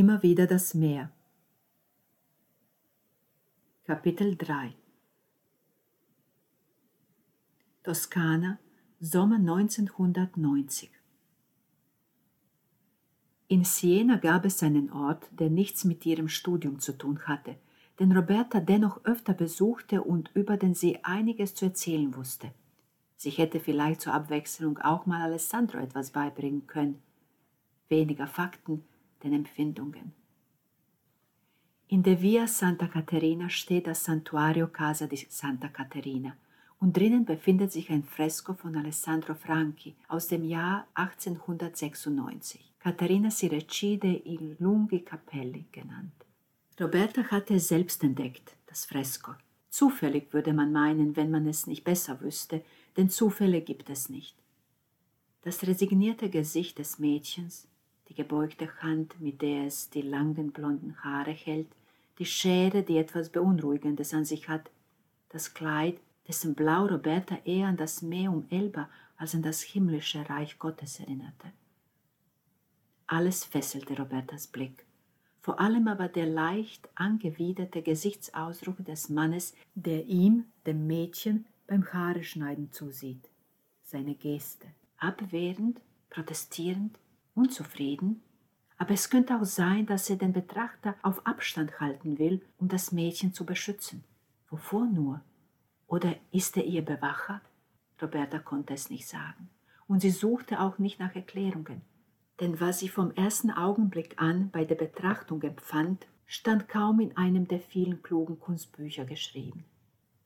Immer wieder das Meer. Kapitel 3 Toskana, Sommer 1990 In Siena gab es einen Ort, der nichts mit ihrem Studium zu tun hatte, den Roberta dennoch öfter besuchte und über den sie einiges zu erzählen wusste. Sie hätte vielleicht zur Abwechslung auch mal Alessandro etwas beibringen können. Weniger Fakten, den Empfindungen. In der Via Santa Caterina steht das Santuario Casa di Santa Caterina und drinnen befindet sich ein Fresko von Alessandro Franchi aus dem Jahr 1896, Caterina si recide i lunghi capelli genannt. Roberta hatte es selbst entdeckt, das Fresko. Zufällig würde man meinen, wenn man es nicht besser wüsste, denn Zufälle gibt es nicht. Das resignierte Gesicht des Mädchens, die gebeugte Hand, mit der es die langen blonden Haare hält, die Schere, die etwas Beunruhigendes an sich hat, das Kleid, dessen Blau Roberta eher an das Meer um Elba als an das himmlische Reich Gottes erinnerte. Alles fesselte Robertas Blick, vor allem aber der leicht angewiderte Gesichtsausdruck des Mannes, der ihm, dem Mädchen, beim Haareschneiden zusieht. Seine Geste, abwehrend, protestierend, unzufrieden, aber es könnte auch sein, dass er den Betrachter auf Abstand halten will, um das Mädchen zu beschützen. Wovor nur? Oder ist er ihr Bewacher? Roberta konnte es nicht sagen. Und sie suchte auch nicht nach Erklärungen. Denn was sie vom ersten Augenblick an bei der Betrachtung empfand, stand kaum in einem der vielen klugen Kunstbücher geschrieben.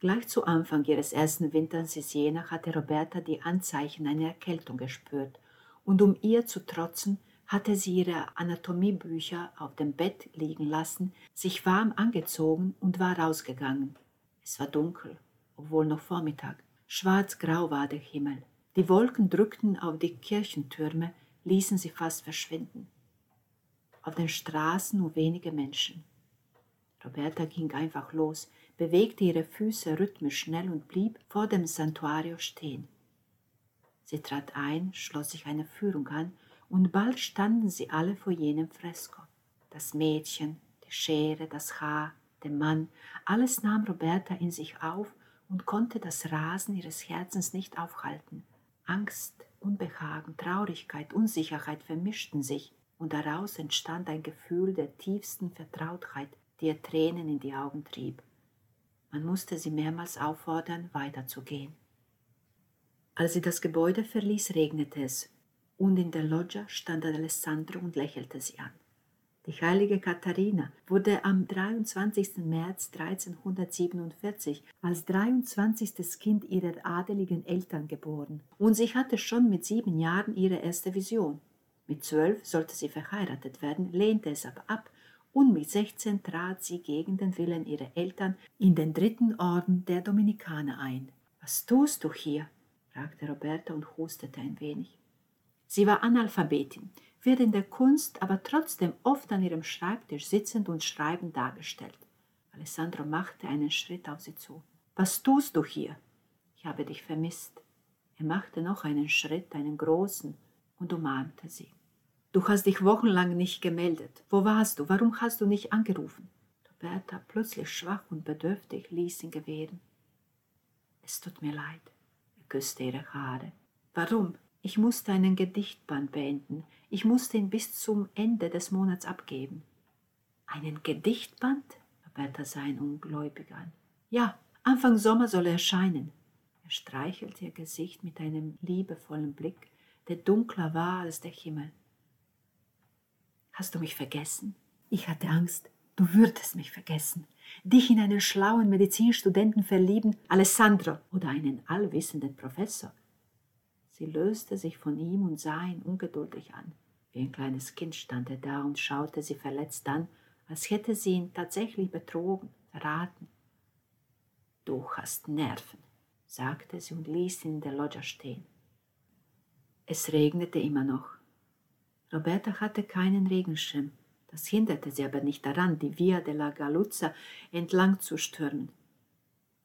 Gleich zu Anfang ihres ersten Winters in Siena hatte Roberta die Anzeichen einer Erkältung gespürt und um ihr zu trotzen, hatte sie ihre Anatomiebücher auf dem Bett liegen lassen, sich warm angezogen und war rausgegangen. Es war dunkel, obwohl noch Vormittag. Schwarz-grau war der Himmel. Die Wolken drückten auf die Kirchentürme, ließen sie fast verschwinden. Auf den Straßen nur wenige Menschen. Roberta ging einfach los, bewegte ihre Füße rhythmisch schnell und blieb vor dem Santuario stehen. Sie trat ein, schloss sich eine Führung an, und bald standen sie alle vor jenem Fresko. Das Mädchen, die Schere, das Haar, der Mann, alles nahm Roberta in sich auf und konnte das Rasen ihres Herzens nicht aufhalten. Angst, Unbehagen, Traurigkeit, Unsicherheit vermischten sich, und daraus entstand ein Gefühl der tiefsten Vertrautheit, die ihr Tränen in die Augen trieb. Man musste sie mehrmals auffordern, weiterzugehen. Als sie das Gebäude verließ, regnete es, und in der Loggia stand Alessandro und lächelte sie an. Die heilige Katharina wurde am 23. März 1347 als 23. Kind ihrer adeligen Eltern geboren und sie hatte schon mit sieben Jahren ihre erste Vision. Mit zwölf sollte sie verheiratet werden, lehnte es aber ab und mit 16 trat sie gegen den Willen ihrer Eltern in den dritten Orden der Dominikaner ein. Was tust du hier? Fragte Roberta und hustete ein wenig. Sie war Analphabetin, wird in der Kunst aber trotzdem oft an ihrem Schreibtisch sitzend und schreibend dargestellt. Alessandro machte einen Schritt auf sie zu. Was tust du hier? Ich habe dich vermisst. Er machte noch einen Schritt, einen großen, und umarmte sie. Du hast dich wochenlang nicht gemeldet. Wo warst du? Warum hast du nicht angerufen? Roberta, plötzlich schwach und bedürftig, ließ ihn gewähren. Es tut mir leid küsste ihre Haare. Warum? Ich musste einen Gedichtband beenden. Ich musste ihn bis zum Ende des Monats abgeben. Einen Gedichtband? Roberta sah ihn ungläubig an. Ja, Anfang Sommer soll er erscheinen. Er streichelte ihr Gesicht mit einem liebevollen Blick, der dunkler war als der Himmel. Hast du mich vergessen? Ich hatte Angst, du würdest mich vergessen dich in einen schlauen Medizinstudenten verlieben, Alessandro, oder einen allwissenden Professor. Sie löste sich von ihm und sah ihn ungeduldig an. Wie ein kleines Kind stand er da und schaute sie verletzt an, als hätte sie ihn tatsächlich betrogen, verraten. Du hast Nerven, sagte sie und ließ ihn in der Loggia stehen. Es regnete immer noch. Roberta hatte keinen Regenschirm das hinderte sie aber nicht daran, die Via della Galuzza entlang zu stürmen.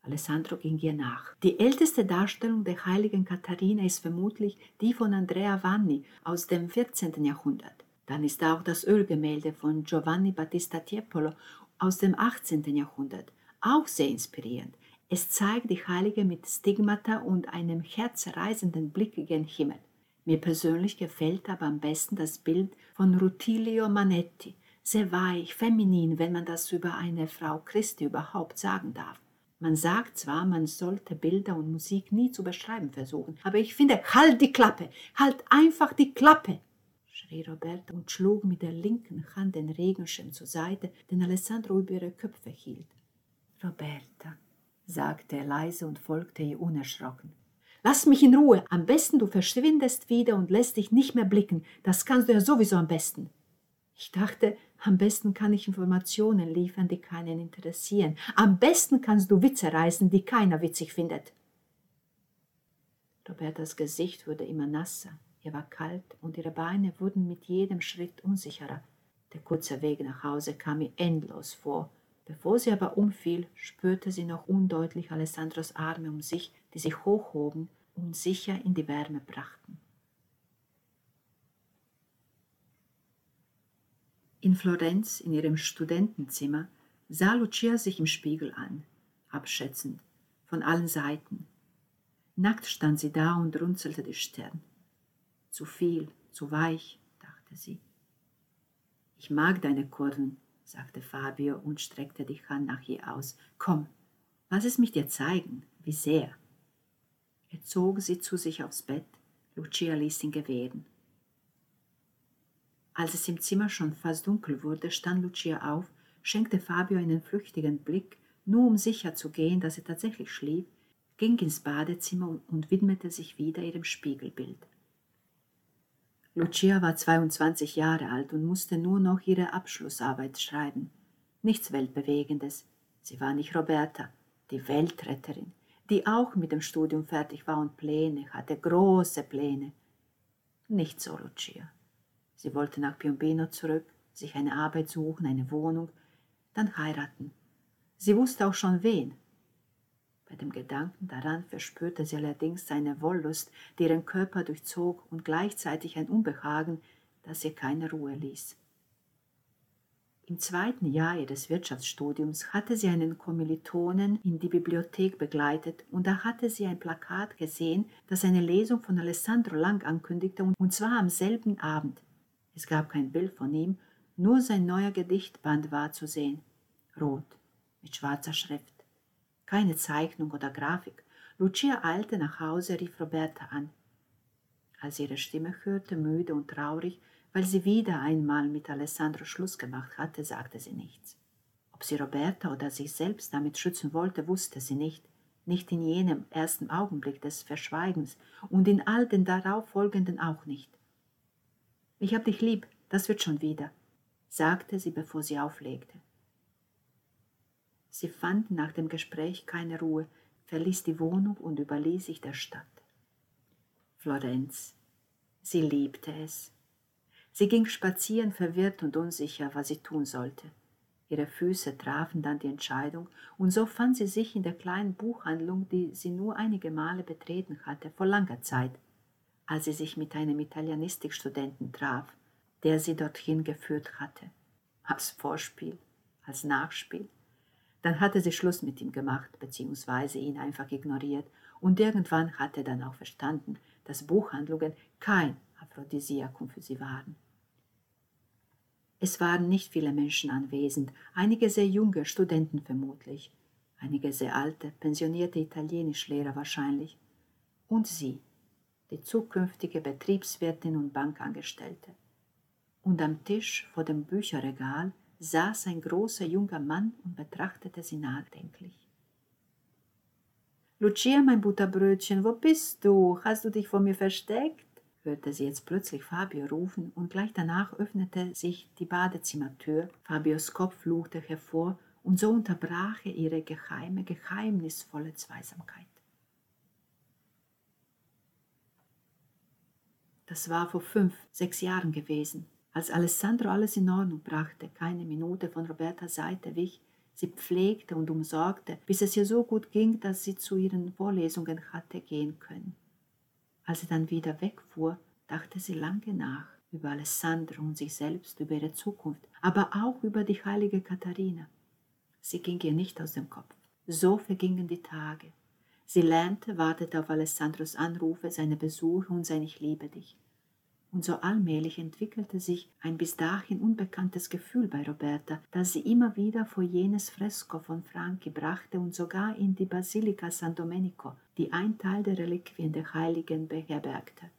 Alessandro ging ihr nach. Die älteste Darstellung der heiligen Katharina ist vermutlich die von Andrea Vanni aus dem 14. Jahrhundert. Dann ist da auch das Ölgemälde von Giovanni Battista Tiepolo aus dem 18. Jahrhundert, auch sehr inspirierend. Es zeigt die Heilige mit Stigmata und einem herzreißenden Blick gen Himmel. Mir persönlich gefällt aber am besten das Bild von Rutilio Manetti, sehr weich, feminin, wenn man das über eine Frau Christi überhaupt sagen darf. Man sagt zwar, man sollte Bilder und Musik nie zu beschreiben versuchen, aber ich finde, halt die Klappe, halt einfach die Klappe, schrie Roberta und schlug mit der linken Hand den Regenschirm zur Seite, den Alessandro über ihre Köpfe hielt. Roberta, sagte er leise und folgte ihr unerschrocken. Lass mich in Ruhe. Am besten du verschwindest wieder und lässt dich nicht mehr blicken. Das kannst du ja sowieso am besten. Ich dachte, am besten kann ich Informationen liefern, die keinen interessieren. Am besten kannst du Witze reißen, die keiner witzig findet. Robertas Gesicht wurde immer nasser. Ihr war kalt und ihre Beine wurden mit jedem Schritt unsicherer. Der kurze Weg nach Hause kam ihr endlos vor. Bevor sie aber umfiel, spürte sie noch undeutlich Alessandros Arme um sich, die sich hochhoben und sicher in die Wärme brachten. In Florenz, in ihrem Studentenzimmer, sah Lucia sich im Spiegel an, abschätzend, von allen Seiten. Nackt stand sie da und runzelte die Stirn. Zu viel, zu weich, dachte sie. Ich mag deine Kurven, sagte Fabio und streckte die Hand nach ihr aus. Komm, lass es mich dir zeigen, wie sehr. Er zog sie zu sich aufs Bett, Lucia ließ ihn gewähren. Als es im Zimmer schon fast dunkel wurde, stand Lucia auf, schenkte Fabio einen flüchtigen Blick, nur um sicher zu gehen, dass er tatsächlich schlief, ging ins Badezimmer und widmete sich wieder ihrem Spiegelbild. Lucia war 22 Jahre alt und musste nur noch ihre Abschlussarbeit schreiben. Nichts Weltbewegendes. Sie war nicht Roberta, die Weltretterin, die auch mit dem Studium fertig war und Pläne hatte, große Pläne. Nicht so Lucia. Sie wollte nach Piombino zurück, sich eine Arbeit suchen, eine Wohnung, dann heiraten. Sie wusste auch schon wen. Bei dem Gedanken daran verspürte sie allerdings eine Wollust, die ihren Körper durchzog und gleichzeitig ein Unbehagen, das ihr keine Ruhe ließ. Im zweiten Jahr ihres Wirtschaftsstudiums hatte sie einen Kommilitonen in die Bibliothek begleitet und da hatte sie ein Plakat gesehen, das eine Lesung von Alessandro Lang ankündigte und zwar am selben Abend. Es gab kein Bild von ihm, nur sein neuer Gedichtband war zu sehen. Rot, mit schwarzer Schrift. Keine Zeichnung oder Grafik. Lucia eilte nach Hause, rief Roberta an. Als sie ihre Stimme hörte, müde und traurig, weil sie wieder einmal mit Alessandro Schluss gemacht hatte, sagte sie nichts. Ob sie Roberta oder sich selbst damit schützen wollte, wusste sie nicht, nicht in jenem ersten Augenblick des Verschweigens und in all den darauffolgenden auch nicht. Ich hab dich lieb, das wird schon wieder, sagte sie, bevor sie auflegte. Sie fand nach dem Gespräch keine Ruhe, verließ die Wohnung und überließ sich der Stadt. Florenz. Sie liebte es. Sie ging spazieren, verwirrt und unsicher, was sie tun sollte. Ihre Füße trafen dann die Entscheidung, und so fand sie sich in der kleinen Buchhandlung, die sie nur einige Male betreten hatte, vor langer Zeit als sie sich mit einem Italienistikstudenten traf, der sie dorthin geführt hatte. Als Vorspiel, als Nachspiel. Dann hatte sie Schluss mit ihm gemacht, beziehungsweise ihn einfach ignoriert, und irgendwann hatte er dann auch verstanden, dass Buchhandlungen kein Aphrodisiakum für sie waren. Es waren nicht viele Menschen anwesend, einige sehr junge Studenten vermutlich, einige sehr alte, pensionierte Italienischlehrer wahrscheinlich, und sie, die zukünftige Betriebswirtin und Bankangestellte. Und am Tisch vor dem Bücherregal saß ein großer junger Mann und betrachtete sie nachdenklich. Lucia, mein Butterbrötchen, wo bist du? Hast du dich vor mir versteckt? Hörte sie jetzt plötzlich Fabio rufen, und gleich danach öffnete sich die Badezimmertür. Fabios Kopf luchte hervor, und so unterbrach er ihre geheime, geheimnisvolle Zweisamkeit. Das war vor fünf, sechs Jahren gewesen. Als Alessandro alles in Ordnung brachte, keine Minute von Robertas Seite wich, sie pflegte und umsorgte, bis es ihr so gut ging, dass sie zu ihren Vorlesungen hatte gehen können. Als sie dann wieder wegfuhr, dachte sie lange nach, über Alessandro und sich selbst, über ihre Zukunft, aber auch über die heilige Katharina. Sie ging ihr nicht aus dem Kopf. So vergingen die Tage. Sie lernte, wartete auf Alessandros Anrufe, seine Besuche und sein Ich liebe dich. Und so allmählich entwickelte sich ein bis dahin unbekanntes Gefühl bei Roberta, das sie immer wieder vor jenes Fresko von Franchi brachte und sogar in die Basilika San Domenico, die ein Teil der Reliquien der Heiligen beherbergte.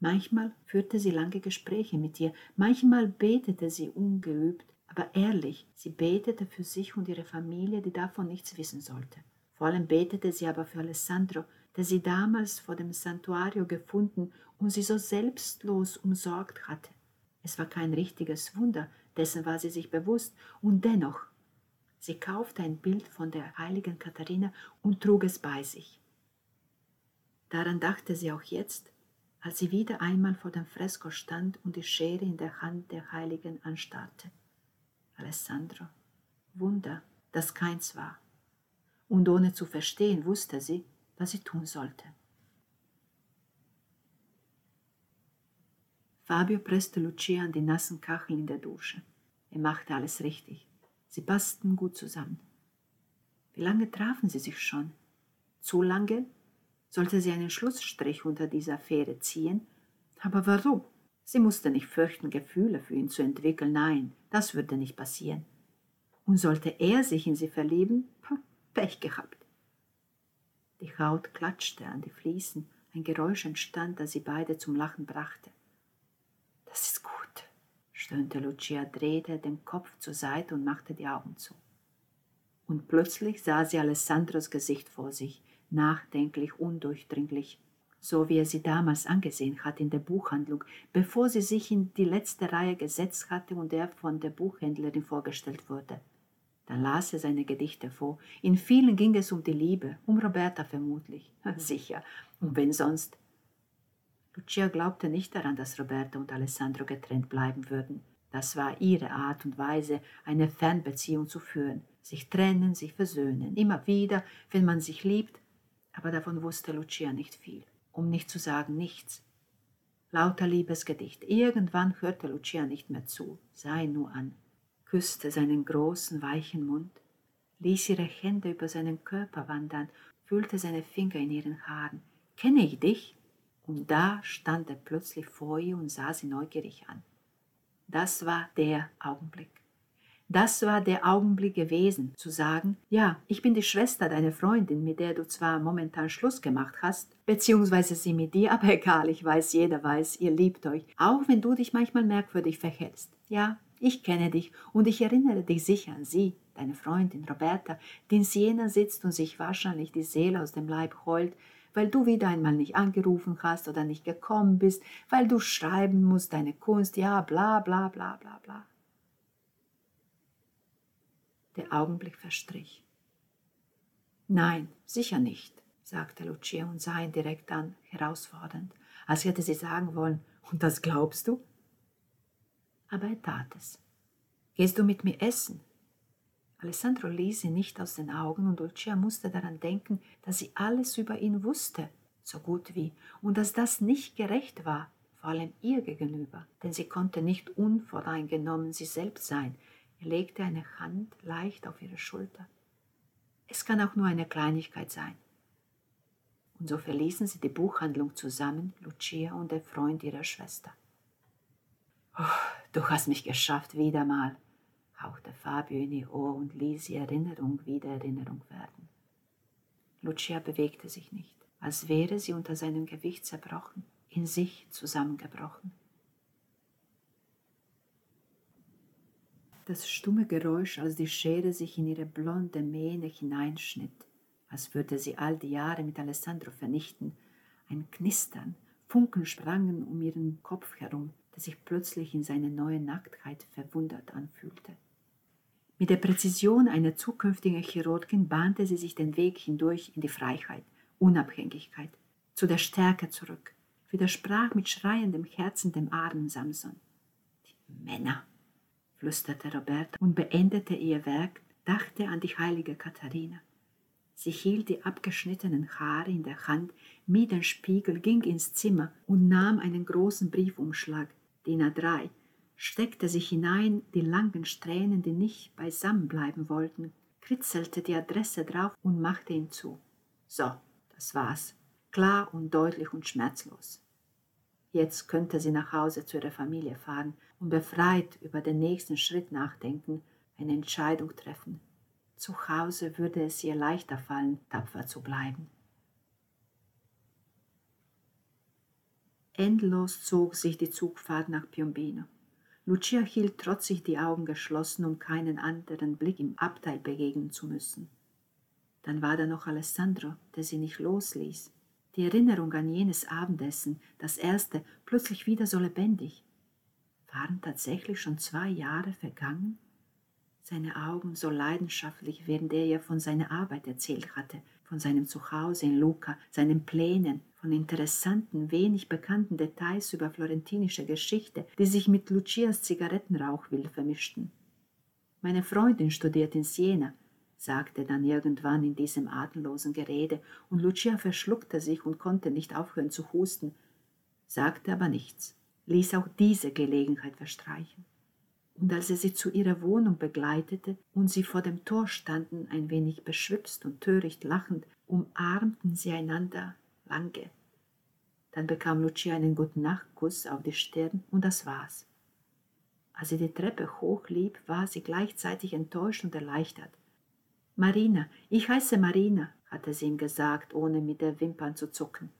Manchmal führte sie lange Gespräche mit ihr, manchmal betete sie ungeübt, aber ehrlich, sie betete für sich und ihre Familie, die davon nichts wissen sollte. Vor allem betete sie aber für Alessandro, der sie damals vor dem Santuario gefunden und sie so selbstlos umsorgt hatte. Es war kein richtiges Wunder, dessen war sie sich bewusst, und dennoch, sie kaufte ein Bild von der heiligen Katharina und trug es bei sich. Daran dachte sie auch jetzt, als sie wieder einmal vor dem Fresko stand und die Schere in der Hand der Heiligen anstarrte. Alessandro, Wunder, das keins war. Und ohne zu verstehen wusste sie, was sie tun sollte. Fabio presste Lucia an die nassen Kacheln in der Dusche. Er machte alles richtig. Sie passten gut zusammen. Wie lange trafen sie sich schon? Zu lange? Sollte sie einen Schlussstrich unter dieser Affäre ziehen? Aber warum? Sie musste nicht fürchten, Gefühle für ihn zu entwickeln. Nein, das würde nicht passieren. Und sollte er sich in sie verlieben? Pech gehabt. Die Haut klatschte an die Fliesen, ein Geräusch entstand, das sie beide zum Lachen brachte. Das ist gut, stöhnte Lucia, drehte den Kopf zur Seite und machte die Augen zu. Und plötzlich sah sie Alessandros Gesicht vor sich, nachdenklich, undurchdringlich, so wie er sie damals angesehen hatte in der Buchhandlung, bevor sie sich in die letzte Reihe gesetzt hatte und er von der Buchhändlerin vorgestellt wurde. Dann las er seine Gedichte vor. In vielen ging es um die Liebe, um Roberta vermutlich. Sicher, und wenn sonst. Lucia glaubte nicht daran, dass Roberta und Alessandro getrennt bleiben würden. Das war ihre Art und Weise, eine Fernbeziehung zu führen. Sich trennen, sich versöhnen, immer wieder, wenn man sich liebt. Aber davon wusste Lucia nicht viel, um nicht zu sagen nichts. Lauter Liebesgedicht. Irgendwann hörte Lucia nicht mehr zu, sah ihn nur an küsste seinen großen, weichen Mund, ließ ihre Hände über seinen Körper wandern, fühlte seine Finger in ihren Haaren. Kenne ich dich? Und da stand er plötzlich vor ihr und sah sie neugierig an. Das war der Augenblick. Das war der Augenblick gewesen, zu sagen, ja, ich bin die Schwester deiner Freundin, mit der du zwar momentan Schluss gemacht hast, beziehungsweise sie mit dir, aber egal, ich weiß, jeder weiß, ihr liebt euch, auch wenn du dich manchmal merkwürdig verhältst. Ja, ich kenne dich und ich erinnere dich sicher an sie, deine Freundin Roberta, die in Siena sitzt und sich wahrscheinlich die Seele aus dem Leib heult, weil du wieder einmal nicht angerufen hast oder nicht gekommen bist, weil du schreiben musst, deine Kunst, ja, bla bla bla bla bla. Der Augenblick verstrich. Nein, sicher nicht, sagte Lucia und sah ihn direkt an, herausfordernd, als hätte sie sagen wollen, und das glaubst du? aber er tat es. Gehst du mit mir essen? Alessandro ließ sie nicht aus den Augen und Lucia musste daran denken, dass sie alles über ihn wusste, so gut wie, und dass das nicht gerecht war, vor allem ihr gegenüber, denn sie konnte nicht unvoreingenommen sie selbst sein. Er legte eine Hand leicht auf ihre Schulter. Es kann auch nur eine Kleinigkeit sein. Und so verließen sie die Buchhandlung zusammen, Lucia und der Freund ihrer Schwester. Oh, du hast mich geschafft wieder mal, hauchte Fabio in ihr Ohr und ließ Erinnerung wieder Erinnerung werden. Lucia bewegte sich nicht, als wäre sie unter seinem Gewicht zerbrochen, in sich zusammengebrochen. Das stumme Geräusch, als die Schere sich in ihre blonde Mähne hineinschnitt, als würde sie all die Jahre mit Alessandro vernichten, ein Knistern, Funken sprangen um ihren Kopf herum, der sich plötzlich in seiner neuen Nacktheit verwundert anfühlte. Mit der Präzision einer zukünftigen Chirurgin bahnte sie sich den Weg hindurch in die Freiheit, Unabhängigkeit, zu der Stärke zurück, widersprach mit schreiendem Herzen dem armen Samson. Die Männer, flüsterte Roberta und beendete ihr Werk, dachte an die heilige Katharina. Sie hielt die abgeschnittenen Haare in der Hand, mied den Spiegel, ging ins Zimmer und nahm einen großen Briefumschlag, DIN A3, steckte sich hinein die langen Strähnen, die nicht beisammen bleiben wollten, kritzelte die Adresse drauf und machte ihn zu. So, das war's. Klar und deutlich und schmerzlos. Jetzt könnte sie nach Hause zu ihrer Familie fahren und befreit über den nächsten Schritt nachdenken, eine Entscheidung treffen. Zu Hause würde es ihr leichter fallen, tapfer zu bleiben. Endlos zog sich die Zugfahrt nach Piombino. Lucia hielt trotzig die Augen geschlossen, um keinen anderen Blick im Abteil begegnen zu müssen. Dann war da noch Alessandro, der sie nicht losließ. Die Erinnerung an jenes Abendessen, das erste, plötzlich wieder so lebendig. Waren tatsächlich schon zwei Jahre vergangen? Seine Augen so leidenschaftlich, während er ihr von seiner Arbeit erzählt hatte, von seinem Zuhause in Lucca, seinen Plänen, von interessanten, wenig bekannten Details über florentinische Geschichte, die sich mit Lucias Zigarettenrauch wild vermischten. Meine Freundin studiert in Siena, sagte dann irgendwann in diesem atemlosen Gerede, und Lucia verschluckte sich und konnte nicht aufhören zu husten, sagte aber nichts, ließ auch diese Gelegenheit verstreichen. Und als er sie zu ihrer Wohnung begleitete und sie vor dem Tor standen, ein wenig beschwipst und töricht lachend, umarmten sie einander lange. Dann bekam Lucia einen guten Nachtkuss auf die Stirn und das war's. Als sie die Treppe hochlief, war sie gleichzeitig enttäuscht und erleichtert. Marina, ich heiße Marina, hatte sie ihm gesagt, ohne mit der Wimpern zu zucken.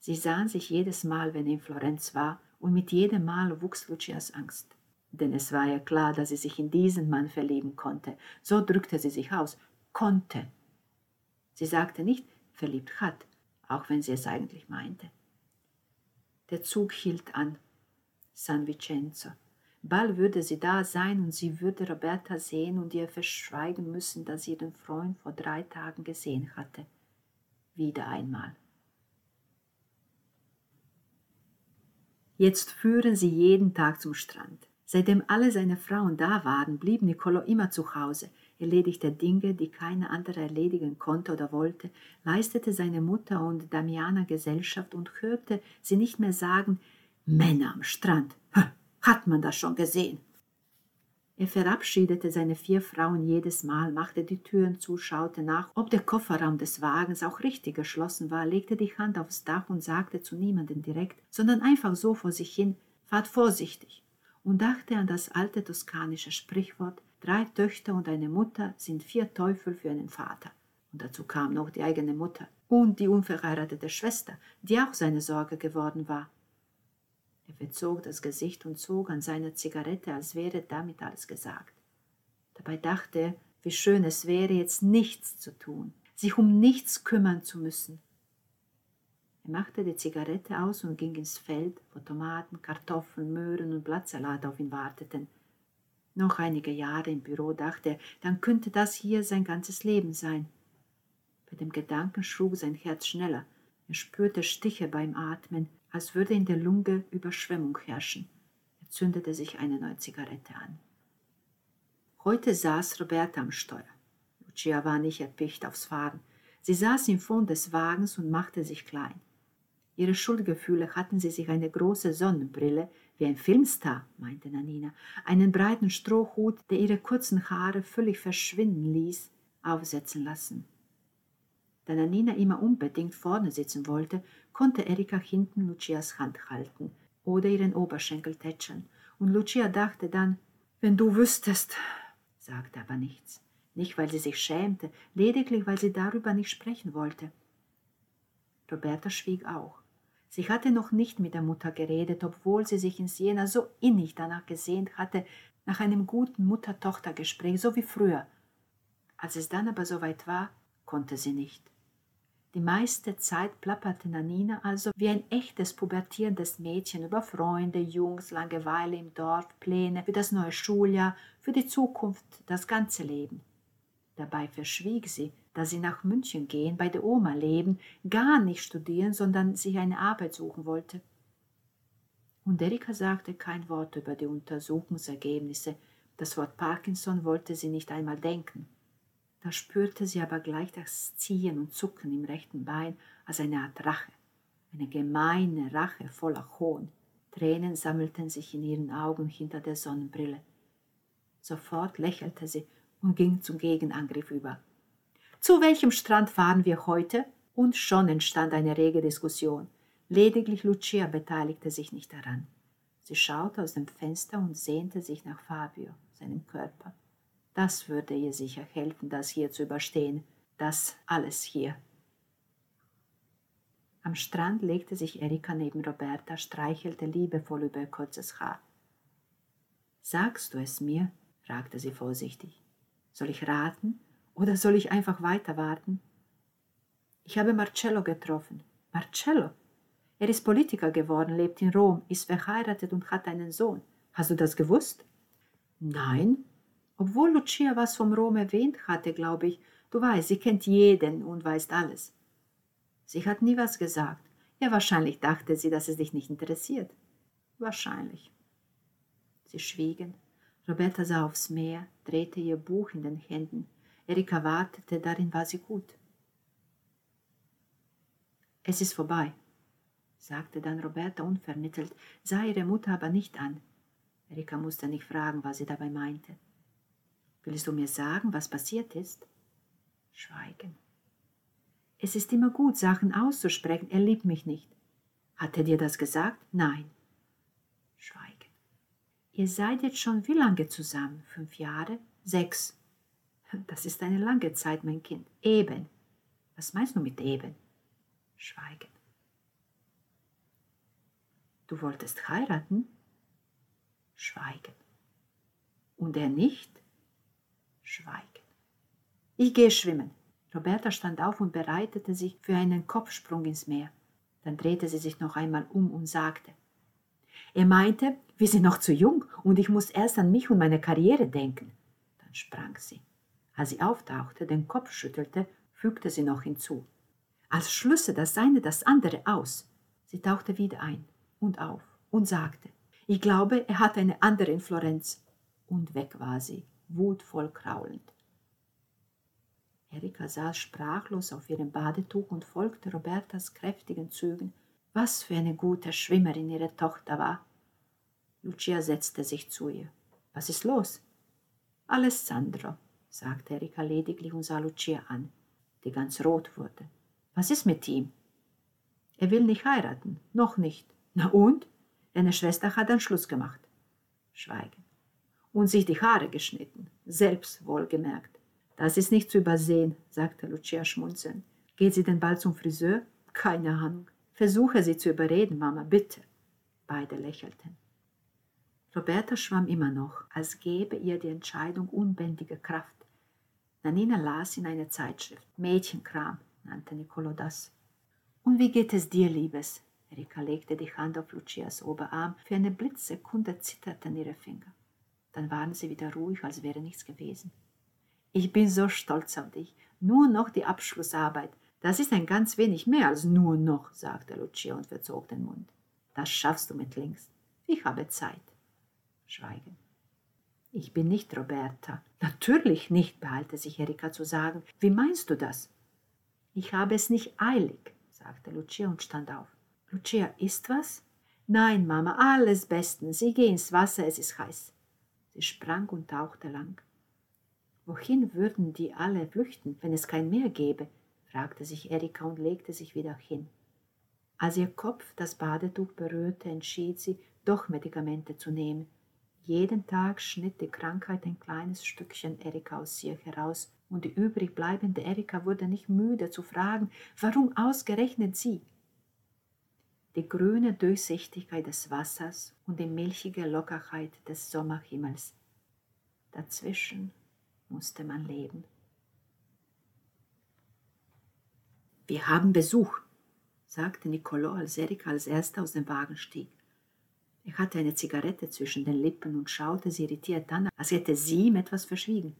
Sie sahen sich jedes Mal, wenn er in Florenz war, und mit jedem Mal wuchs Lucias Angst. Denn es war ja klar, dass sie sich in diesen Mann verlieben konnte. So drückte sie sich aus. Konnte. Sie sagte nicht, verliebt hat, auch wenn sie es eigentlich meinte. Der Zug hielt an. San Vincenzo. Bald würde sie da sein und sie würde Roberta sehen und ihr verschweigen müssen, dass sie ihren Freund vor drei Tagen gesehen hatte. Wieder einmal. Jetzt führen sie jeden Tag zum Strand. Seitdem alle seine Frauen da waren, blieb Niccolo immer zu Hause, erledigte Dinge, die keine andere erledigen konnte oder wollte, leistete seine Mutter und Damiana Gesellschaft und hörte sie nicht mehr sagen, Männer am Strand, hat man das schon gesehen? Er verabschiedete seine vier Frauen jedes Mal, machte die Türen zu, schaute nach, ob der Kofferraum des Wagens auch richtig geschlossen war, legte die Hand aufs Dach und sagte zu niemandem direkt, sondern einfach so vor sich hin, fahrt vorsichtig, und dachte an das alte toskanische Sprichwort, drei Töchter und eine Mutter sind vier Teufel für einen Vater. Und dazu kam noch die eigene Mutter und die unverheiratete Schwester, die auch seine Sorge geworden war. Er verzog das Gesicht und zog an seiner Zigarette, als wäre damit alles gesagt. Dabei dachte er, wie schön es wäre, jetzt nichts zu tun, sich um nichts kümmern zu müssen. Er machte die Zigarette aus und ging ins Feld, wo Tomaten, Kartoffeln, Möhren und Blattsalat auf ihn warteten. Noch einige Jahre im Büro, dachte er, dann könnte das hier sein ganzes Leben sein. Bei dem Gedanken schlug sein Herz schneller. Er spürte Stiche beim Atmen, als würde in der Lunge Überschwemmung herrschen. Er zündete sich eine neue Zigarette an. Heute saß Roberta am Steuer. Lucia war nicht erpicht aufs Fahren. Sie saß im Fond des Wagens und machte sich klein. Ihre Schuldgefühle hatten sie sich eine große Sonnenbrille, wie ein Filmstar, meinte Nanina, einen breiten Strohhut, der ihre kurzen Haare völlig verschwinden ließ, aufsetzen lassen. Da Nanina immer unbedingt vorne sitzen wollte, konnte Erika hinten Lucias Hand halten oder ihren Oberschenkel tätscheln. Und Lucia dachte dann, wenn du wüsstest, sagte aber nichts. Nicht, weil sie sich schämte, lediglich, weil sie darüber nicht sprechen wollte. Roberta schwieg auch. Sie hatte noch nicht mit der Mutter geredet, obwohl sie sich in Siena so innig danach gesehnt hatte, nach einem guten Mutter-Tochter-Gespräch, so wie früher. Als es dann aber soweit war, konnte sie nicht. Die meiste Zeit plapperte Nanina also wie ein echtes pubertierendes Mädchen über Freunde, Jungs, Langeweile im Dorf, Pläne für das neue Schuljahr, für die Zukunft, das ganze Leben. Dabei verschwieg sie, dass sie nach München gehen, bei der Oma leben, gar nicht studieren, sondern sich eine Arbeit suchen wollte. Und Erika sagte kein Wort über die Untersuchungsergebnisse. Das Wort Parkinson wollte sie nicht einmal denken. Da spürte sie aber gleich das Ziehen und Zucken im rechten Bein als eine Art Rache, eine gemeine Rache voller Hohn, Tränen sammelten sich in ihren Augen hinter der Sonnenbrille. Sofort lächelte sie und ging zum Gegenangriff über. Zu welchem Strand fahren wir heute? Und schon entstand eine rege Diskussion. Lediglich Lucia beteiligte sich nicht daran. Sie schaute aus dem Fenster und sehnte sich nach Fabio, seinem Körper. Das würde ihr sicher helfen, das hier zu überstehen, das alles hier. Am Strand legte sich Erika neben Roberta, streichelte liebevoll über ihr kurzes Haar. Sagst du es mir? fragte sie vorsichtig. Soll ich raten oder soll ich einfach weiter warten? Ich habe Marcello getroffen. Marcello? Er ist Politiker geworden, lebt in Rom, ist verheiratet und hat einen Sohn. Hast du das gewusst? Nein. Obwohl Lucia was vom Rom erwähnt hatte, glaube ich, du weißt, sie kennt jeden und weiß alles. Sie hat nie was gesagt. Ja, wahrscheinlich dachte sie, dass es dich nicht interessiert. Wahrscheinlich. Sie schwiegen. Roberta sah aufs Meer, drehte ihr Buch in den Händen. Erika wartete, darin war sie gut. Es ist vorbei, sagte dann Roberta unvermittelt, sah ihre Mutter aber nicht an. Erika musste nicht fragen, was sie dabei meinte. Willst du mir sagen, was passiert ist? Schweigen. Es ist immer gut, Sachen auszusprechen. Er liebt mich nicht. Hat er dir das gesagt? Nein. Schweigen. Ihr seid jetzt schon wie lange zusammen? Fünf Jahre? Sechs. Das ist eine lange Zeit, mein Kind. Eben. Was meinst du mit eben? Schweigen. Du wolltest heiraten? Schweigen. Und er nicht? Schweigen. Ich gehe schwimmen. Roberta stand auf und bereitete sich für einen Kopfsprung ins Meer. Dann drehte sie sich noch einmal um und sagte, er meinte, wir sind noch zu jung und ich muss erst an mich und meine Karriere denken. Dann sprang sie. Als sie auftauchte, den Kopf schüttelte, fügte sie noch hinzu. Als schlüsse das eine das andere aus. Sie tauchte wieder ein und auf und sagte, ich glaube, er hat eine andere in Florenz. Und weg war sie, wutvoll kraulend. Erika saß sprachlos auf ihrem Badetuch und folgte Robertas kräftigen Zügen. Was für eine gute Schwimmerin ihre Tochter war. Lucia setzte sich zu ihr. Was ist los? Alessandro, sagte Erika lediglich und sah Lucia an, die ganz rot wurde. Was ist mit ihm? Er will nicht heiraten. Noch nicht. Na und? Deine Schwester hat einen Schluss gemacht. Schweigen. Und sich die Haare geschnitten. Selbst wohlgemerkt. Das ist nicht zu übersehen, sagte Lucia schmunzelnd. Geht sie denn bald zum Friseur? Keine Ahnung. Versuche sie zu überreden, Mama, bitte. Beide lächelten. Roberta schwamm immer noch, als gäbe ihr die Entscheidung unbändige Kraft. Nanina las in einer Zeitschrift. Mädchenkram, nannte Nicolo das. Und wie geht es dir, Liebes? Erika legte die Hand auf Lucias Oberarm. Für eine Blitzsekunde zitterten ihre Finger. Dann waren sie wieder ruhig, als wäre nichts gewesen. Ich bin so stolz auf dich. Nur noch die Abschlussarbeit. Das ist ein ganz wenig mehr als nur noch, sagte Lucia und verzog den Mund. Das schaffst du mit links. Ich habe Zeit. Schweigen. Ich bin nicht Roberta. Natürlich nicht, behalte sich Erika zu sagen. Wie meinst du das? Ich habe es nicht eilig, sagte Lucia und stand auf. Lucia, ist was? Nein, Mama, alles bestens. Ich gehe ins Wasser, es ist heiß. Sie sprang und tauchte lang. Wohin würden die alle flüchten, wenn es kein Meer gäbe? fragte sich Erika und legte sich wieder hin. Als ihr Kopf das Badetuch berührte, entschied sie, doch Medikamente zu nehmen. Jeden Tag schnitt die Krankheit ein kleines Stückchen Erika aus ihr heraus, und die übrig bleibende Erika wurde nicht müde zu fragen, warum ausgerechnet sie? Die grüne Durchsichtigkeit des Wassers und die milchige Lockerheit des Sommerhimmels. Dazwischen musste man leben. Wir haben Besuch, sagte Niccolò, als Erika als erster aus dem Wagen stieg. Er hatte eine Zigarette zwischen den Lippen und schaute sie irritiert an, als hätte sie ihm etwas verschwiegen.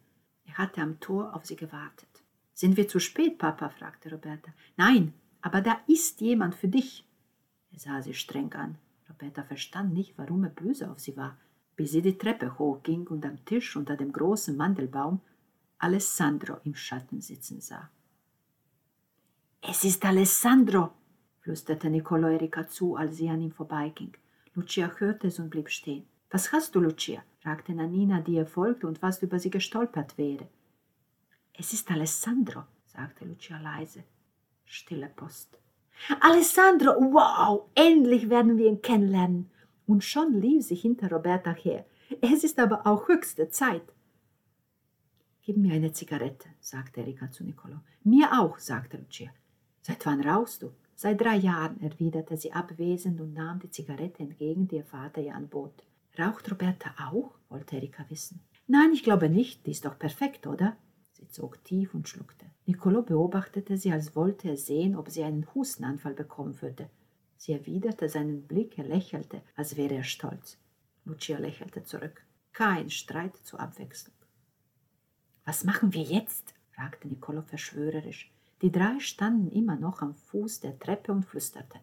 Er hatte am Tor auf sie gewartet. Sind wir zu spät, Papa? fragte Roberta. Nein, aber da ist jemand für dich. Er sah sie streng an. Roberta verstand nicht, warum er böse auf sie war bis sie die Treppe hochging und am Tisch unter dem großen Mandelbaum Alessandro im Schatten sitzen sah. Es ist Alessandro, flüsterte Nicolo Erika zu, als sie an ihm vorbeiging. Lucia hörte es und blieb stehen. Was hast du, Lucia? fragte Nanina, die ihr folgte und fast über sie gestolpert wäre. Es ist Alessandro, sagte Lucia leise. Stille Post. Alessandro, wow, endlich werden wir ihn kennenlernen. Und schon lief sie hinter Roberta her. Es ist aber auch höchste Zeit. Gib mir eine Zigarette, sagte Erika zu Nicolo. Mir auch, sagte Lucia. Seit wann rauchst du? Seit drei Jahren, erwiderte sie abwesend und nahm die Zigarette entgegen, die ihr Vater ihr anbot. Raucht Roberta auch? wollte Erika wissen. Nein, ich glaube nicht, die ist doch perfekt, oder? Sie zog tief und schluckte. Nicolo beobachtete sie, als wollte er sehen, ob sie einen Hustenanfall bekommen würde. Sie erwiderte seinen Blick, er lächelte, als wäre er stolz. Lucia lächelte zurück. Kein Streit zur Abwechslung. Was machen wir jetzt? fragte Nicolo verschwörerisch. Die drei standen immer noch am Fuß der Treppe und flüsterten.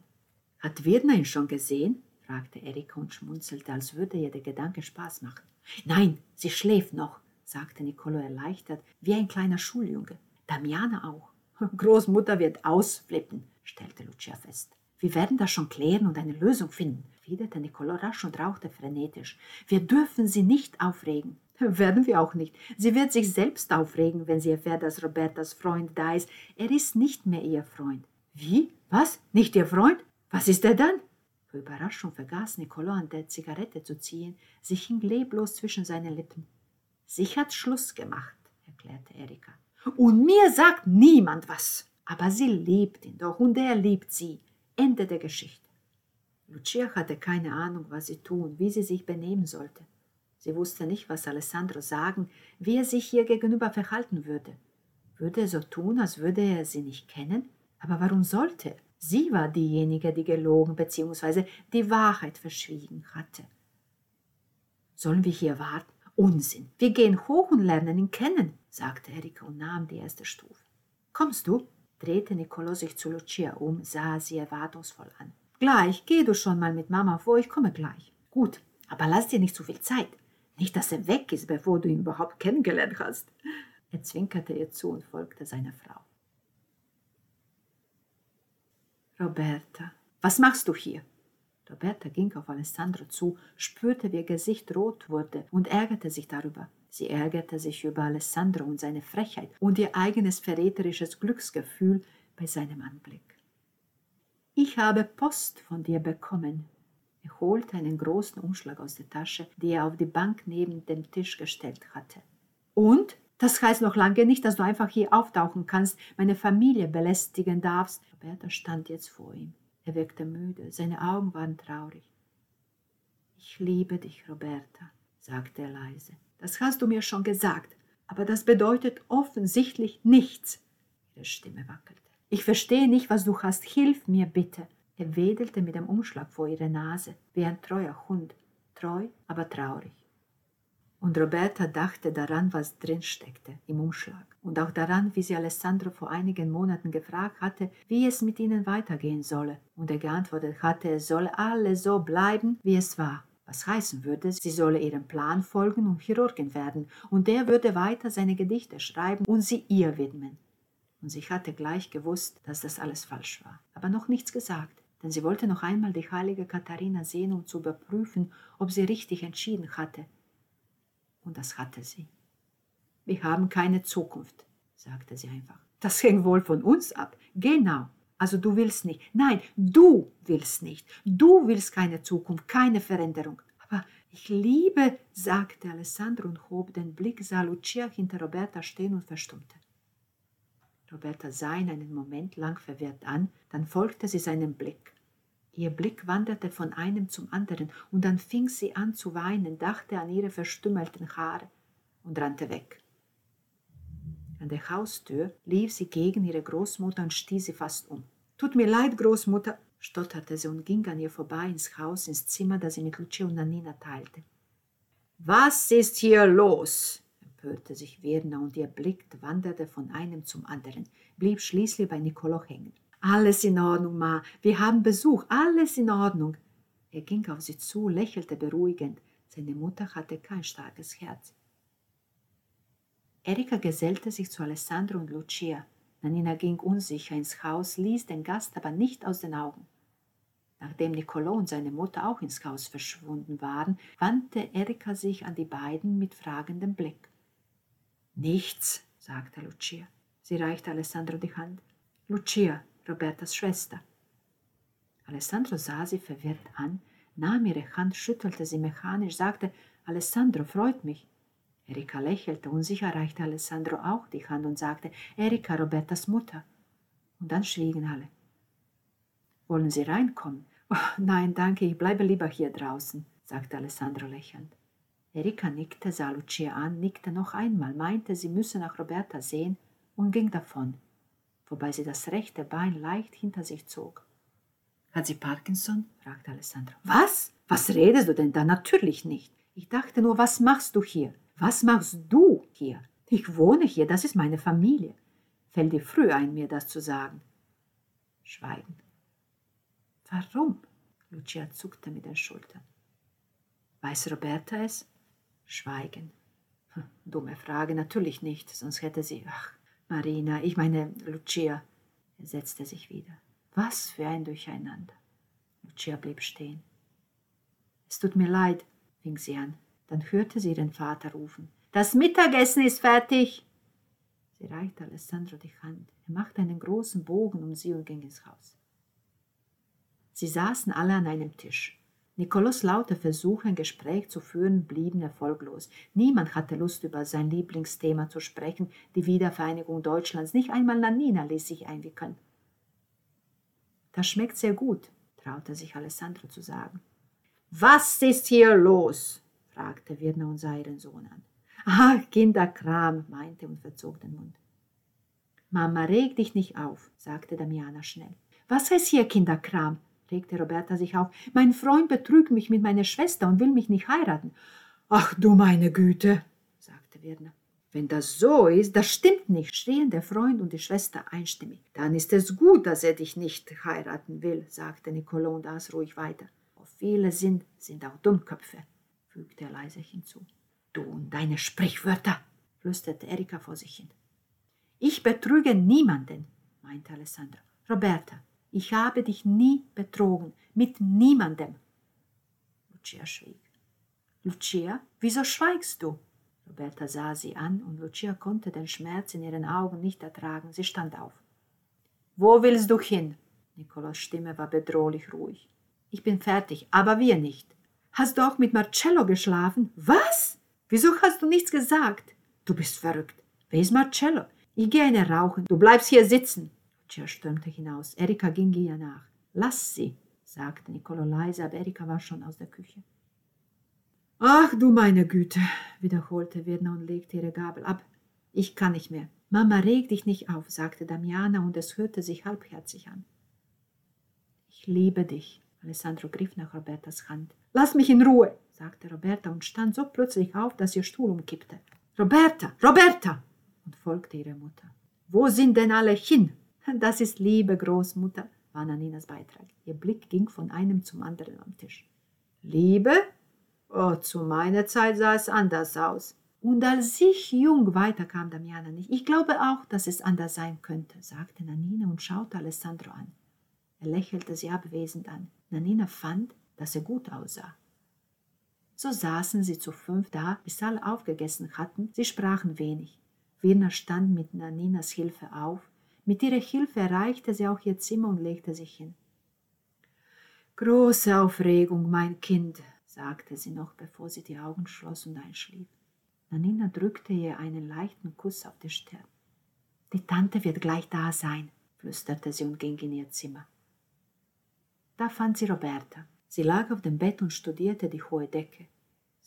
Hat Wirna ihn schon gesehen? fragte Erika und schmunzelte, als würde ihr der Gedanke Spaß machen. Nein, sie schläft noch, sagte Nicolo erleichtert, wie ein kleiner Schuljunge. Damiana auch. Großmutter wird ausflippen, stellte Lucia fest. Wir werden das schon klären und eine Lösung finden, erwiderte Nicolo rasch und rauchte frenetisch. Wir dürfen sie nicht aufregen. Werden wir auch nicht. Sie wird sich selbst aufregen, wenn sie erfährt, dass Robertas Freund da ist. Er ist nicht mehr ihr Freund. Wie? Was? Nicht ihr Freund? Was ist er dann? Vor Überraschung vergaß Nicolo an der Zigarette zu ziehen. Sie hing leblos zwischen seinen Lippen. Sie hat Schluss gemacht, erklärte Erika. Und mir sagt niemand was. Aber sie liebt ihn doch und er liebt sie. Ende der Geschichte. Lucia hatte keine Ahnung, was sie tun, wie sie sich benehmen sollte. Sie wusste nicht, was Alessandro sagen, wie er sich ihr gegenüber verhalten würde. Würde er so tun, als würde er sie nicht kennen? Aber warum sollte er? Sie war diejenige, die gelogen bzw. die Wahrheit verschwiegen hatte. Sollen wir hier warten? Unsinn. Wir gehen hoch und lernen ihn kennen, sagte Erika und nahm die erste Stufe. Kommst du? drehte Nicolo sich zu Lucia um, sah sie erwartungsvoll an. Gleich, geh du schon mal mit Mama vor, ich komme gleich. Gut, aber lass dir nicht zu viel Zeit. Nicht, dass er weg ist, bevor du ihn überhaupt kennengelernt hast. Er zwinkerte ihr zu und folgte seiner Frau. Roberta, was machst du hier? Roberta ging auf Alessandro zu, spürte, wie ihr Gesicht rot wurde und ärgerte sich darüber. Sie ärgerte sich über Alessandro und seine Frechheit und ihr eigenes verräterisches Glücksgefühl bei seinem Anblick. Ich habe Post von dir bekommen. Er holte einen großen Umschlag aus der Tasche, die er auf die Bank neben dem Tisch gestellt hatte. Und? Das heißt noch lange nicht, dass du einfach hier auftauchen kannst, meine Familie belästigen darfst. Roberta stand jetzt vor ihm. Er wirkte müde, seine Augen waren traurig. Ich liebe dich, Roberta, sagte er leise. Das hast du mir schon gesagt, aber das bedeutet offensichtlich nichts. Ihre Stimme wackelte. Ich verstehe nicht, was du hast. Hilf mir bitte. Er wedelte mit dem Umschlag vor ihre Nase, wie ein treuer Hund, treu, aber traurig. Und Roberta dachte daran, was drin steckte im Umschlag, und auch daran, wie sie Alessandro vor einigen Monaten gefragt hatte, wie es mit ihnen weitergehen solle, und er geantwortet hatte, es solle alles so bleiben, wie es war, was heißen würde, sie solle ihrem Plan folgen und Chirurgin werden, und er würde weiter seine Gedichte schreiben und sie ihr widmen. Und sie hatte gleich gewusst, dass das alles falsch war, aber noch nichts gesagt denn sie wollte noch einmal die heilige Katharina sehen, um zu überprüfen, ob sie richtig entschieden hatte. Und das hatte sie. Wir haben keine Zukunft, sagte sie einfach. Das hängt wohl von uns ab. Genau. Also du willst nicht. Nein, du willst nicht. Du willst keine Zukunft, keine Veränderung. Aber ich liebe, sagte Alessandro und hob den Blick, sah Lucia hinter Roberta stehen und verstummte. Roberta sah ihn einen Moment lang verwirrt an, dann folgte sie seinem Blick. Ihr Blick wanderte von einem zum anderen, und dann fing sie an zu weinen, dachte an ihre verstümmelten Haare und rannte weg. An der Haustür lief sie gegen ihre Großmutter und stieß sie fast um. Tut mir leid, Großmutter, stotterte sie und ging an ihr vorbei ins Haus, ins Zimmer, das sie mit Lucia und Nanina teilte. Was ist hier los? Empörte sich Verna und ihr Blick wanderte von einem zum anderen, blieb schließlich bei Nicolo hängen. Alles in Ordnung, Ma, wir haben Besuch, alles in Ordnung. Er ging auf sie zu, lächelte beruhigend. Seine Mutter hatte kein starkes Herz. Erika gesellte sich zu Alessandro und Lucia. Nanina ging unsicher ins Haus, ließ den Gast aber nicht aus den Augen. Nachdem Niccolò und seine Mutter auch ins Haus verschwunden waren, wandte Erika sich an die beiden mit fragendem Blick. Nichts, sagte Lucia. Sie reichte Alessandro die Hand. Lucia, Robertas Schwester. Alessandro sah sie verwirrt an, nahm ihre Hand, schüttelte sie mechanisch, sagte, Alessandro, freut mich. Erika lächelte, unsicher reichte Alessandro auch die Hand und sagte, Erika, Robertas Mutter. Und dann schwiegen alle. Wollen Sie reinkommen? Oh, nein, danke, ich bleibe lieber hier draußen, sagte Alessandro lächelnd. Erika nickte, sah Lucia an, nickte noch einmal, meinte, sie müsse nach Roberta sehen und ging davon, wobei sie das rechte Bein leicht hinter sich zog. Hat sie Parkinson? fragte Alessandro. Was? Was redest du denn da? Natürlich nicht. Ich dachte nur, was machst du hier? Was machst du hier? Ich wohne hier, das ist meine Familie. Fällt dir früh ein, mir das zu sagen. Schweigen. Warum? Lucia zuckte mit den Schultern. Weiß Roberta es? Schweigen. Hm, dumme Frage, natürlich nicht, sonst hätte sie. Ach, Marina, ich meine, Lucia. Er setzte sich wieder. Was für ein Durcheinander. Lucia blieb stehen. Es tut mir leid, fing sie an. Dann hörte sie ihren Vater rufen. Das Mittagessen ist fertig. Sie reichte Alessandro die Hand. Er machte einen großen Bogen um sie und ging ins Haus. Sie saßen alle an einem Tisch. Nikolaus lauter Versuche, ein Gespräch zu führen, blieben erfolglos. Niemand hatte Lust, über sein Lieblingsthema zu sprechen, die Wiedervereinigung Deutschlands. Nicht einmal Nanina ließ sich einwickeln. Das schmeckt sehr gut, traute sich Alessandro zu sagen. Was ist hier los? fragte Wirner und sah ihren Sohn an. Ah, Kinderkram, meinte und verzog den Mund. Mama, reg dich nicht auf, sagte Damiana schnell. Was heißt hier Kinderkram? Regte Roberta sich auf. Mein Freund betrügt mich mit meiner Schwester und will mich nicht heiraten. Ach du meine Güte, sagte Wirner. Wenn das so ist, das stimmt nicht, schrien der Freund und die Schwester einstimmig. Dann ist es gut, dass er dich nicht heiraten will, sagte Nicolo und aß ruhig weiter. Wo viele sind, sind auch Dummköpfe, fügte er leise hinzu. Du und deine Sprichwörter, flüsterte Erika vor sich hin. Ich betrüge niemanden, meinte Alessandra. Roberta, ich habe dich nie betrogen, mit niemandem. Lucia schwieg. Lucia, wieso schweigst du? Roberta sah sie an und Lucia konnte den Schmerz in ihren Augen nicht ertragen. Sie stand auf. Wo willst du hin? Nicolas Stimme war bedrohlich ruhig. Ich bin fertig, aber wir nicht. Hast du auch mit Marcello geschlafen? Was? Wieso hast du nichts gesagt? Du bist verrückt. Wer ist Marcello? Ich gehe eine rauchen. Du bleibst hier sitzen. Lucia stürmte hinaus. Erika ging ihr nach. Lass sie, sagte Nicolo leise, aber Erika war schon aus der Küche. Ach du meine Güte, wiederholte Wirna und legte ihre Gabel ab. Ich kann nicht mehr. Mama, reg dich nicht auf, sagte Damiana und es hörte sich halbherzig an. Ich liebe dich. Alessandro griff nach Robertas Hand. Lass mich in Ruhe, sagte Roberta und stand so plötzlich auf, dass ihr Stuhl umkippte. Roberta, Roberta! und folgte ihrer Mutter. Wo sind denn alle hin? Das ist Liebe, Großmutter, war Naninas Beitrag. Ihr Blick ging von einem zum anderen am Tisch. Liebe? Oh, zu meiner Zeit sah es anders aus. Und als ich jung weiterkam Damiana nicht. Ich glaube auch, dass es anders sein könnte, sagte Nanina und schaute Alessandro an. Er lächelte sie abwesend an. Nanina fand, dass er gut aussah. So saßen sie zu fünf da, bis alle aufgegessen hatten. Sie sprachen wenig. Wirna stand mit Naninas Hilfe auf. Mit ihrer Hilfe erreichte sie auch ihr Zimmer und legte sich hin. Große Aufregung, mein Kind, sagte sie noch, bevor sie die Augen schloss und einschlief. Nanina drückte ihr einen leichten Kuss auf die Stirn. Die Tante wird gleich da sein, flüsterte sie und ging in ihr Zimmer. Da fand sie Roberta. Sie lag auf dem Bett und studierte die hohe Decke.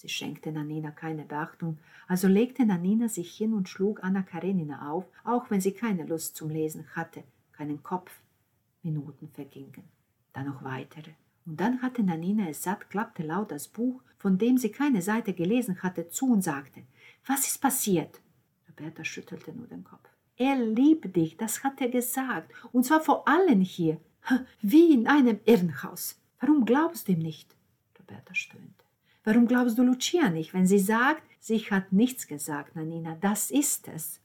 Sie schenkte Nanina keine Beachtung, also legte Nanina sich hin und schlug Anna Karenina auf, auch wenn sie keine Lust zum Lesen hatte, keinen Kopf. Minuten vergingen, dann noch weitere. Und dann hatte Nanina es satt, klappte laut das Buch, von dem sie keine Seite gelesen hatte, zu und sagte, was ist passiert? Roberta schüttelte nur den Kopf. Er liebt dich, das hat er gesagt, und zwar vor allen hier, wie in einem Irrenhaus. Warum glaubst du ihm nicht? Roberta stöhnte. Warum glaubst du Lucia nicht, wenn sie sagt, sie hat nichts gesagt, Nanina, das ist es.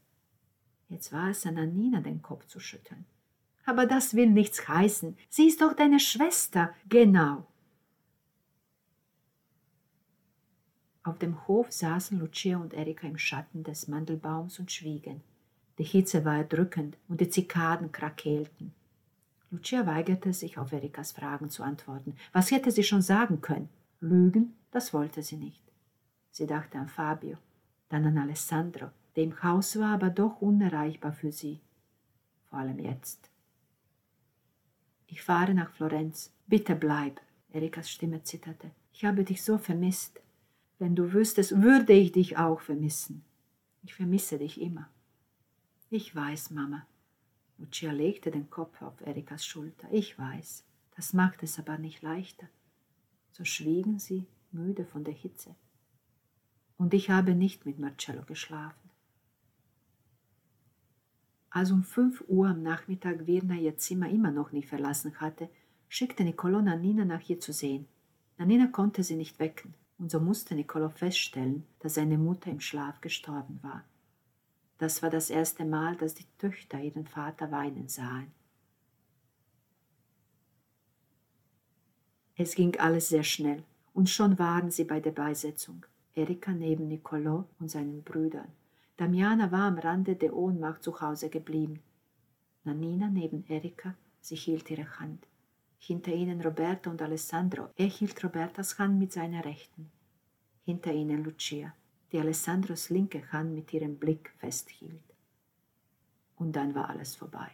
Jetzt war es an Nanina, den Kopf zu schütteln. Aber das will nichts heißen. Sie ist doch deine Schwester. Genau. Auf dem Hof saßen Lucia und Erika im Schatten des Mandelbaums und schwiegen. Die Hitze war erdrückend und die Zikaden krakelten. Lucia weigerte sich, auf Erikas Fragen zu antworten. Was hätte sie schon sagen können? Lügen, das wollte sie nicht. Sie dachte an Fabio, dann an Alessandro, der im Haus war, aber doch unerreichbar für sie. Vor allem jetzt. Ich fahre nach Florenz. Bitte bleib. Erikas Stimme zitterte. Ich habe dich so vermisst. Wenn du wüsstest, würde ich dich auch vermissen. Ich vermisse dich immer. Ich weiß, Mama. Lucia legte den Kopf auf Erikas Schulter. Ich weiß. Das macht es aber nicht leichter. So schwiegen sie, müde von der Hitze. Und ich habe nicht mit Marcello geschlafen. Als um fünf Uhr am Nachmittag Virna ihr Zimmer immer noch nicht verlassen hatte, schickte Niccolò Nannina nach ihr zu sehen. Nannina konnte sie nicht wecken, und so musste Niccolò feststellen, dass seine Mutter im Schlaf gestorben war. Das war das erste Mal, dass die Töchter ihren Vater weinen sahen. Es ging alles sehr schnell, und schon waren sie bei der Beisetzung. Erika neben Niccolò und seinen Brüdern. Damiana war am Rande der Ohnmacht zu Hause geblieben. Nanina neben Erika, sie hielt ihre Hand. Hinter ihnen Roberto und Alessandro. Er hielt Robertas Hand mit seiner rechten. Hinter ihnen Lucia die Alessandros linke Hand mit ihrem Blick festhielt. Und dann war alles vorbei.